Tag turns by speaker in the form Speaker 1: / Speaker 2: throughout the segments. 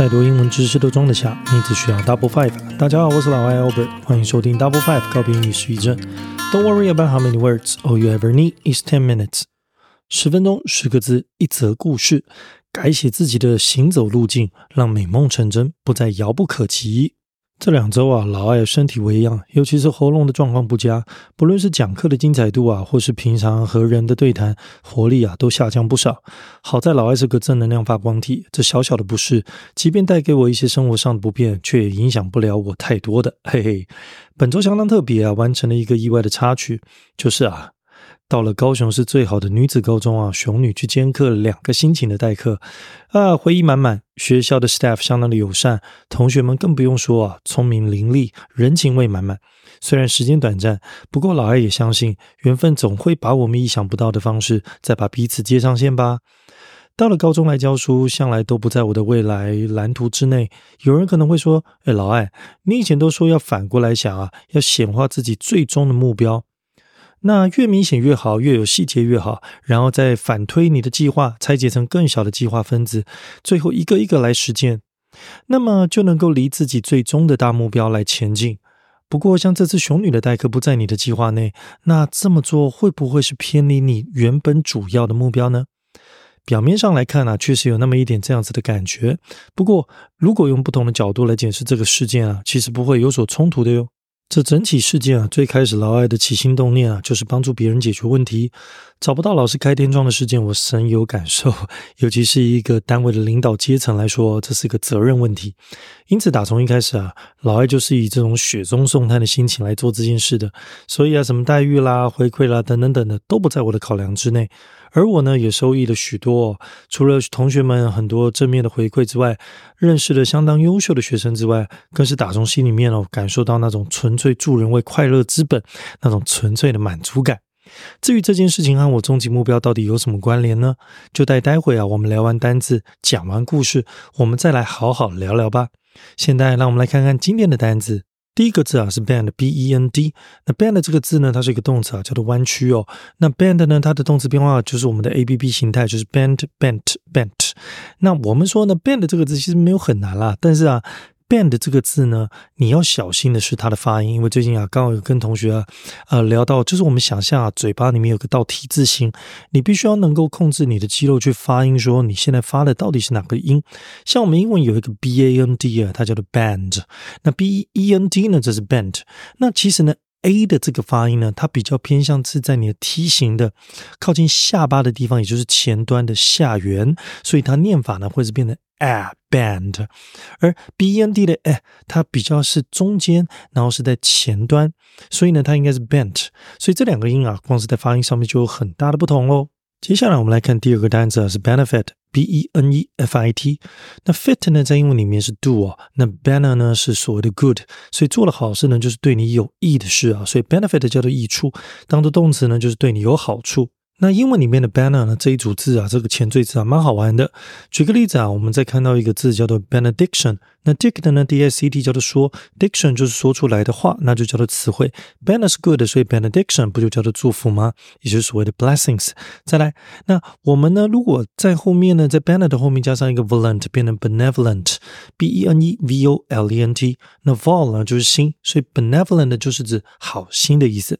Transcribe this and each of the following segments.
Speaker 1: 再多英文知识都装得下，你只需要 Double Five。大家好，我是老外 Albert，欢迎收听 Double Five 告别英语失语症。Don't worry about how many words, all you ever need is ten minutes。十分钟，十个字，一则故事，改写自己的行走路径，让美梦成真，不再遥不可及。这两周啊，老艾身体微恙，尤其是喉咙的状况不佳。不论是讲课的精彩度啊，或是平常和人的对谈，活力啊都下降不少。好在老艾是个正能量发光体，这小小的不适，即便带给我一些生活上的不便，却也影响不了我太多的。嘿嘿，本周相当特别啊，完成了一个意外的插曲，就是啊。到了高雄市最好的女子高中啊，熊女去兼课两个心情的代课啊，回忆满满。学校的 staff 相当的友善，同学们更不用说啊，聪明伶俐，人情味满满。虽然时间短暂，不过老艾也相信缘分总会把我们意想不到的方式再把彼此接上线吧。到了高中来教书，向来都不在我的未来蓝图之内。有人可能会说：“哎，老艾，你以前都说要反过来想啊，要显化自己最终的目标。”那越明显越好，越有细节越好，然后再反推你的计划，拆解成更小的计划分子，最后一个一个来实践，那么就能够离自己最终的大目标来前进。不过，像这次熊女的代课不在你的计划内，那这么做会不会是偏离你原本主要的目标呢？表面上来看呢，确实有那么一点这样子的感觉。不过，如果用不同的角度来解释这个事件啊，其实不会有所冲突的哟。这整起事件啊，最开始劳埃的起心动念啊，就是帮助别人解决问题。找不到老师开天窗的事件，我深有感受。尤其是一个单位的领导阶层来说，这是一个责任问题。因此，打从一开始啊，老艾就是以这种雪中送炭的心情来做这件事的。所以啊，什么待遇啦、回馈啦等等等的，都不在我的考量之内。而我呢，也受益了许多。除了同学们很多正面的回馈之外，认识了相当优秀的学生之外，更是打从心里面哦，感受到那种纯粹助人为快乐之本，那种纯粹的满足感。至于这件事情和我终极目标到底有什么关联呢？就待待会啊，我们聊完单字，讲完故事，我们再来好好聊聊吧。现在，让我们来看看今天的单字。第一个字啊是 bend，b e n d。那 bend 这个字呢，它是一个动词啊，叫做弯曲哦。那 bend 呢，它的动词变化就是我们的 A B B 形态，就是 bend，bent，bent。那我们说呢，bend 这个字其实没有很难啦，但是啊。Band 这个字呢，你要小心的是它的发音，因为最近啊，刚好有跟同学啊，呃，聊到，就是我们想象啊，嘴巴里面有个倒 T 字形，你必须要能够控制你的肌肉去发音，说你现在发的到底是哪个音。像我们英文有一个 b a n d 啊，它叫做 band，那 b e n d 呢，这是 bent。那其实呢，a 的这个发音呢，它比较偏向是在你的梯形的靠近下巴的地方，也就是前端的下缘，所以它念法呢，会是变得。a band，而 B N D 的 a 它比较是中间，然后是在前端，所以呢，它应该是 bent。所以这两个音啊，光是在发音上面就有很大的不同喽。接下来我们来看第二个单词啊，是 b e n e f i t，那 fit 呢，在英文里面是 do 啊，那 benner 呢是所谓的 good，所以做了好事呢，就是对你有益的事啊，所以 benefit 叫做益处，当做动词呢，就是对你有好处。那英文里面的 banner 呢？这一组字啊，这个前缀字啊，蛮好玩的。举个例子啊，我们再看到一个字叫做 benediction。那 dict 呢，D-I-C-T 叫做说，diction 就是说出来的话，那就叫做词汇。banner 是 good，所以 benediction 不就叫做祝福吗？也就是所谓的 blessings。再来，那我们呢？如果在后面呢，在 banner 的后面加上一个 volent，变成 benevolent，B E N E V O L E N T。那 vol 呢就是心，所以 benevolent 就是指好心的意思。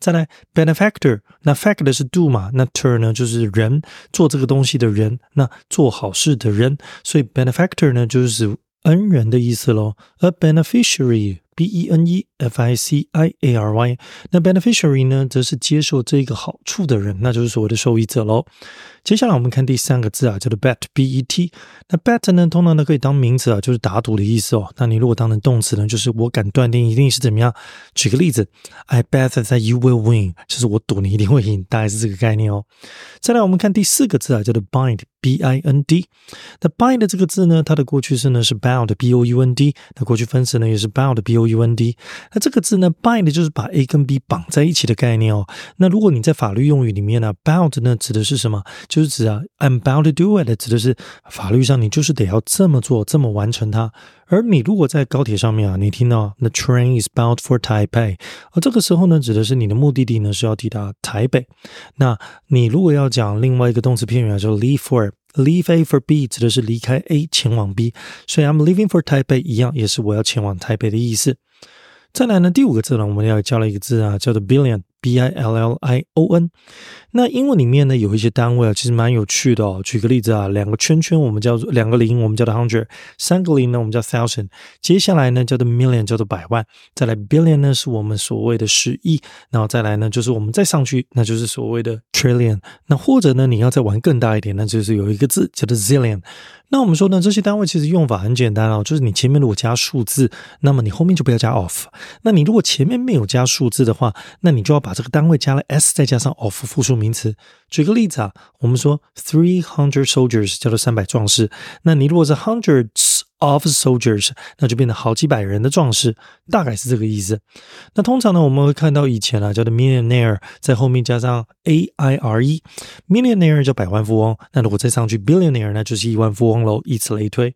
Speaker 1: 再来，benefactor，那 factor 是 do 嘛？那 turn 呢就是人，做这个东西的人，那做好事的人，所以 benefactor 呢就是指。恩人的意思喽，a beneficiary。B E N E F I C I A R Y，那 beneficiary 呢，则是接受这个好处的人，那就是所谓的受益者喽。接下来我们看第三个字啊，叫做 bet，B E T。那 bet 呢，通常呢可以当名词啊，就是打赌的意思哦。那你如果当成动词呢，就是我敢断定一定是怎么样。举个例子，I bet that you will win，就是我赌你一定会赢，大概是这个概念哦。再来我们看第四个字啊，叫做 bind，B I N D。那 bind 这个字呢，它的过去式呢是 bound，B O U N D。那过去分词呢也是 bound，B O U N D。那这个字呢，bind 就是把 A 跟 B 绑在一起的概念哦。那如果你在法律用语里面呢，bound 呢指的是什么？就是指啊，I'm bound to do it，指的是法律上你就是得要这么做，这么完成它。而你如果在高铁上面啊，你听到 The train is bound for Taipei，而这个时候呢，指的是你的目的地呢是要抵达台北。那你如果要讲另外一个动词片语啊，就 leave for，leave A for B，指的是离开 A 前往 B。所以 I'm leaving for Taipei 一样，也是我要前往台北的意思。再来呢，第五个字呢，我们要教了一个字啊，叫做 billion，b i l l i o n。那英文里面呢，有一些单位啊，其实蛮有趣的哦。举个例子啊，两个圈圈我们叫做两个零，我们叫做 hundred；三个零呢，我们叫 thousand。接下来呢，叫做 million，叫做百万。再来 billion 呢，是我们所谓的十亿。然后再来呢，就是我们再上去，那就是所谓的 trillion。那或者呢，你要再玩更大一点，那就是有一个字叫做 zillion。那我们说呢，这些单位其实用法很简单哦，就是你前面如果加数字，那么你后面就不要加 of。那你如果前面没有加数字的话，那你就要把这个单位加了 s，再加上 of 复数。名词，举个例子啊，我们说 three hundred soldiers 叫做三百壮士，那你如果是 hundreds。of soldiers，那就变成好几百人的壮士，大概是这个意思。那通常呢，我们会看到以前啊，叫做 millionaire，在后面加上 a i r e，millionaire 叫百万富翁。那如果再上去 billionaire，那就是亿万富翁喽，以此类推。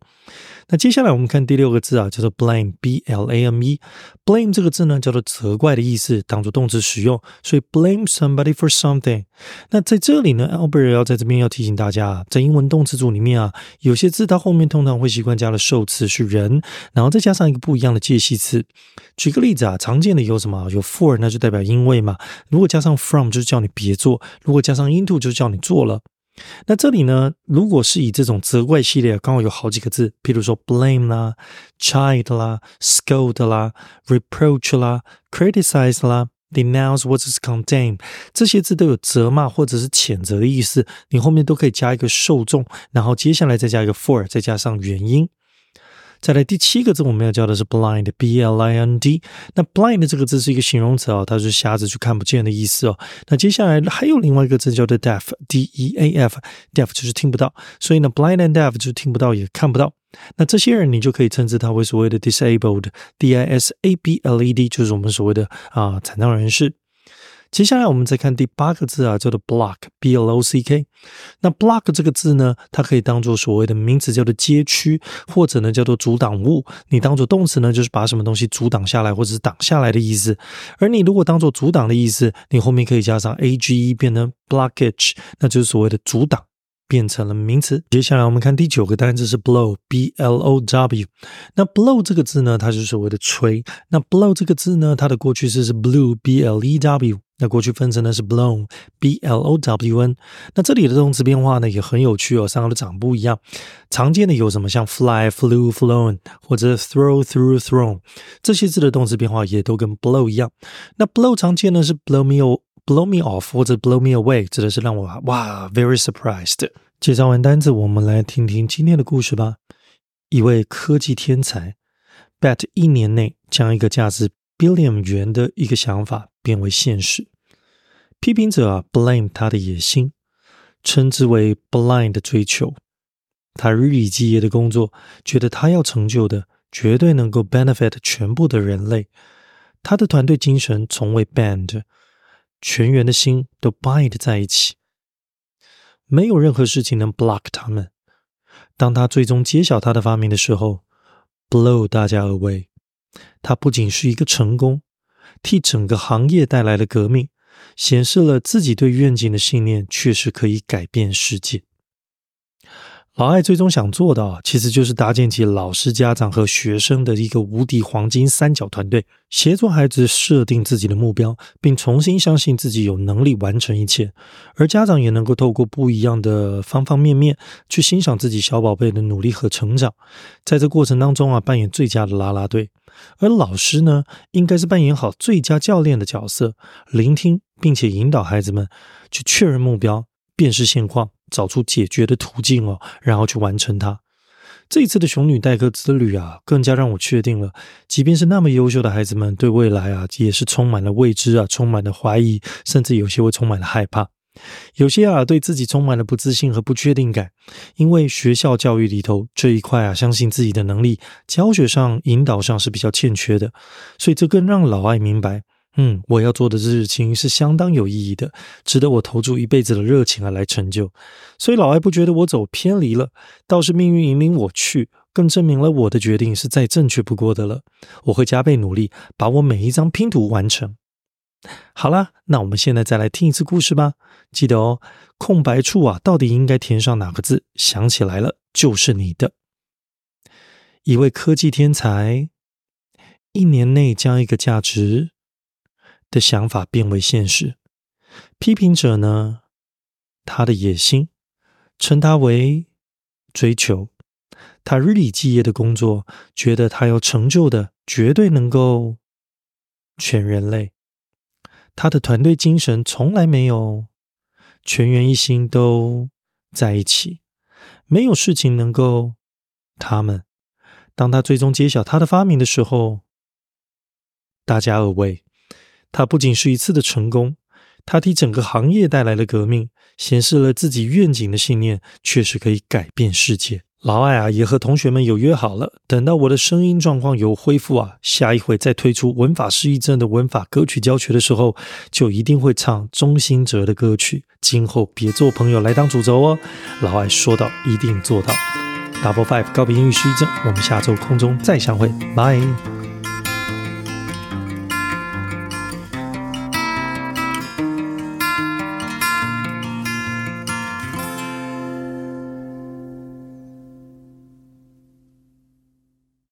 Speaker 1: 那接下来我们看第六个字啊，叫做 blame，b l a m e。blame 这个字呢，叫做责怪的意思，当做动词使用，所以 blame somebody for something。那在这里呢，Albert 要在这边要提醒大家啊，在英文动词组里面啊，有些字它后面通常会习惯加了受词是人，然后再加上一个不一样的介系词。举个例子啊，常见的有什么？有 for，那就代表因为嘛。如果加上 from，就是叫你别做；如果加上 into，就叫你做了。那这里呢，如果是以这种责怪系列，刚好有好几个字，比如说 blame 啦、chide 啦、scold 啦、reproach 啦、criticize 啦、denounce what is condemn，这些字都有责骂或者是谴责的意思。你后面都可以加一个受众，然后接下来再加一个 for，再加上原因。再来第七个字，我们要教的是 blind，b l i n d。那 blind 这个字是一个形容词哦，它是瞎子就看不见的意思哦。那接下来还有另外一个字叫做 deaf，d e a f，deaf 就是听不到，所以呢，blind and deaf 就是听不到也看不到。那这些人你就可以称之他为所谓的 disabled，d i s a b l e d，就是我们所谓的啊残障人士。接下来我们再看第八个字啊，叫做 block，b l o c k。那 block 这个字呢，它可以当做所谓的名词，叫做街区，或者呢叫做阻挡物。你当做动词呢，就是把什么东西阻挡下来，或者是挡下来的意思。而你如果当做阻挡的意思，你后面可以加上 a g e，变成 blockage，那就是所谓的阻挡，变成了名词。接下来我们看第九个单词是 blow，b l o w。那 blow 这个字呢，它就是所谓的吹。那 blow 这个字呢，它的过去式是 blue，b l e w。那过去分词呢是 blown，b l o w n。那这里的动词变化呢也很有趣哦，三个的长不一样。常见的有什么？像 fly、flew、flown，或者 throw、threw、thrown，这些字的动词变化也都跟 blow 一样。那 blow 常见呢是 blow me o blow me off 或者 blow me away，指的是让我哇 very surprised。介绍完单词，我们来听听今天的故事吧。一位科技天才 bet 一年内将一个价值 billion 原的一个想法。变为现实。批评者啊，blame 他的野心，称之为 blind 的追求。他日以继夜的工作，觉得他要成就的绝对能够 benefit 全部的人类。他的团队精神从未 bend，全员的心都 bind 在一起，没有任何事情能 block 他们。当他最终揭晓他的发明的时候，blow 大家 away。它不仅是一个成功。替整个行业带来了革命，显示了自己对愿景的信念确实可以改变世界。老艾最终想做的，其实就是搭建起老师、家长和学生的一个无敌黄金三角团队，协助孩子设定自己的目标，并重新相信自己有能力完成一切。而家长也能够透过不一样的方方面面，去欣赏自己小宝贝的努力和成长。在这过程当中啊，扮演最佳的啦啦队。而老师呢，应该是扮演好最佳教练的角色，聆听并且引导孩子们去确认目标、辨识现况、找出解决的途径哦，然后去完成它。这一次的熊女代课之旅啊，更加让我确定了，即便是那么优秀的孩子们，对未来啊，也是充满了未知啊，充满了怀疑，甚至有些会充满了害怕。有些啊，对自己充满了不自信和不确定感，因为学校教育里头这一块啊，相信自己的能力，教学上、引导上是比较欠缺的，所以这更让老艾明白，嗯，我要做的事情是相当有意义的，值得我投注一辈子的热情啊来成就。所以老艾不觉得我走偏离了，倒是命运引领我去，更证明了我的决定是再正确不过的了。我会加倍努力，把我每一张拼图完成。好啦，那我们现在再来听一次故事吧。记得哦，空白处啊，到底应该填上哪个字？想起来了，就是你的。一位科技天才，一年内将一个价值的想法变为现实。批评者呢，他的野心称他为追求。他日以继夜的工作，觉得他有成就的，绝对能够全人类。他的团队精神从来没有全员一心都在一起，没有事情能够他们。当他最终揭晓他的发明的时候，大家而为。它不仅是一次的成功，它替整个行业带来了革命，显示了自己愿景的信念确实可以改变世界。老艾啊，也和同学们有约好了，等到我的声音状况有恢复啊，下一回再推出文法失忆症的文法歌曲教学的时候，就一定会唱钟兴哲的歌曲。今后别做朋友来当主轴哦。老艾说到，一定做到。Double Five 告别英语失忆症，我们下周空中再相会，拜。